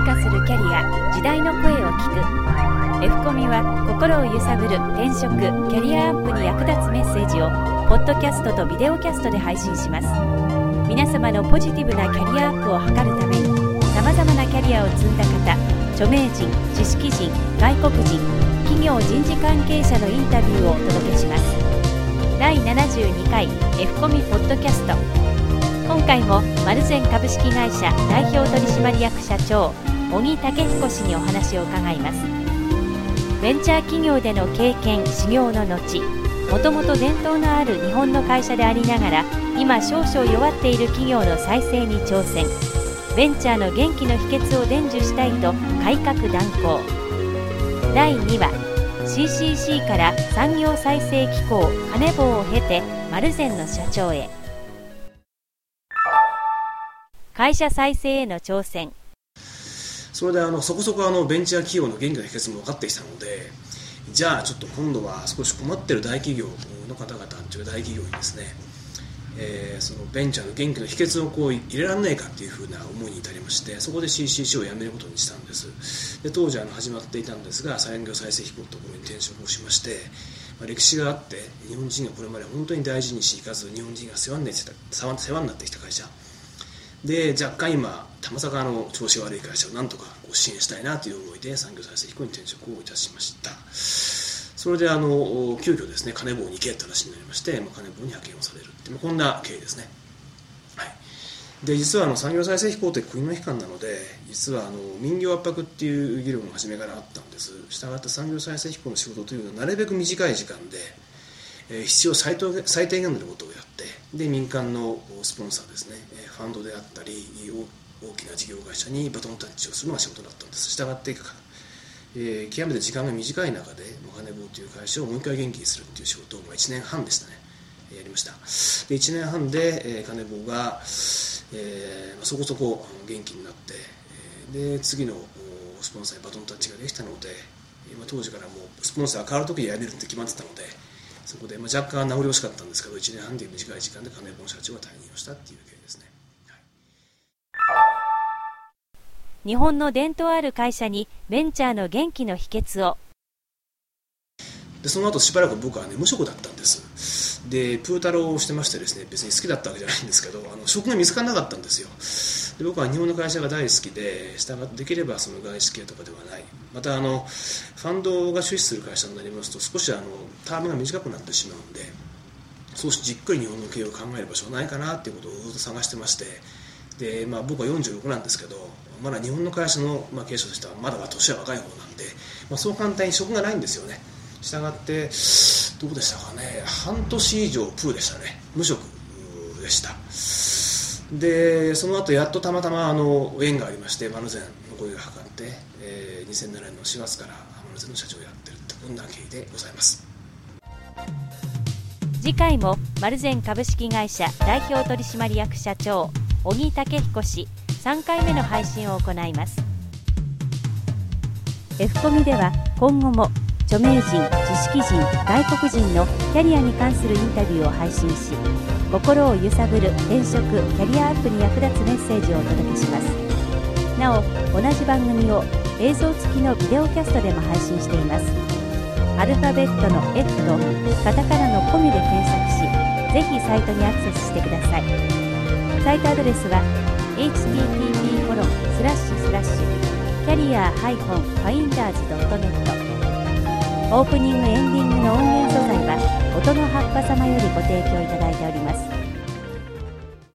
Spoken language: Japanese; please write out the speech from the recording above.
変化するキャリア時代の声を聞く。F コミは心を揺さぶる転職キャリアアップに役立つメッセージをポッドキャストとビデオキャストで配信します。皆様のポジティブなキャリアアップを図るためにさまざまなキャリアを積んだ方著名人知識人外国人企業人事関係者のインタビューをお届けします。第72回 F コミポッドキャスト。今回もマルゼン株式会社代表取締役社長小木武彦氏にお話を伺います。ベンチャー企業での経験修行の後もともと伝統のある日本の会社でありながら今少々弱っている企業の再生に挑戦。ベンチャーの元気の秘訣を伝授したいと改革断行。第2話。CCC から産業再生機構カネボウを経てマルゼンの社長へ。会社再生への挑戦。それであのそこそこあのベンチャー企業の元気の秘訣も分かってきたのでじゃあちょっと今度は少し困ってる大企業の方々という大企業にですね、えー、そのベンチャーの元気の秘訣をこう入れられないかっていうふうな思いに至りましてそこで CCC を辞めることにしたんです。で当時あの始まっていたんですが産業再生機構のところに転職をしましてまあ、歴史があって日本人がこれまで本当に大事にしいかず日本人が世話になってきた世話になってきた会社。で若干今たまさかの調子悪い会社をなんとかこ支援したいなという思いで産業再生機構に転職をいたしました。それであの急遽ですね金棒に行けって話になりまして、まあ、金棒に派遣をされるって、まあ、こんな経緯ですね。で実はあの産業再生機構って国の機関なので実はあの民業圧迫っていう議論が初めからあったんです。したがって産業再生機構の仕事というのはなるべく短い時間で、必要最最低限のことをやってで民間のスポンサーですねファンドであったり大きな事業会社にバトンタッチをするのが仕事だったんです。したがってえー、極めて時間が短い中でお金棒という会社をもう一回元気にするっていう仕事を、まあ、1年半でしたね。やりました。で1年半で、えー、金棒がえー、そこそこ元気になって、で次のスポンサーにバトンタッチができたので、まあ、当時からもうスポンサー変わる時に辞めるって決まってたのでそこで、まあ、若干名残惜しかったんですけど1年半という短い時間で金本社長が退任をしたっていう経緯ですね、はい、日本の伝統ある会社にベンチャーの元気の秘訣を。でその後しばらく僕はね無職だったんです。でプータローをしてましてですね別に好きだったわけじゃないんですけどあの職が見つからなかったんですよで僕は日本の会社が大好きでしたができればその外資系とかではない。またあのファンドが出資する会社になりますと少しあのタームが短くなってしまうんで少しじっくり日本の経営を考える場所はないかなっていうことをずっと探してまして。で、まあ、僕は46なんですけどまだ日本の会社の、まあ、経営者としてはまだまだ年は若い方なんで、まあ、そう簡単に職がないんですよね。したがってどうでしたかね。半年以上プーでしたね。無職でした。でその後やっとたまたまあの縁がありましてマルゼンの声がかかって、えー、2007年の4月からマルゼンの社長をやってるってこんな経緯でございます。次回もマルゼン株式会社代表取締役社長小木武彦氏3回目の配信を行います。F コミでは今後も著名人知識人外国人のキャリアに関するインタビューを配信し心を揺さぶる転職キャリアアップに役立つメッセージをお届けします。なお同じ番組を映像付きのビデオキャストでも配信しています。アルファベットの F とカタカナのコミで検索しぜひサイトにアクセスしてください。サイトアドレスは http コロンスラッシュスラッシュキャリア -finders.net オープニングエンディングの音源素材は音の葉っぱ様よりご提供いただいております。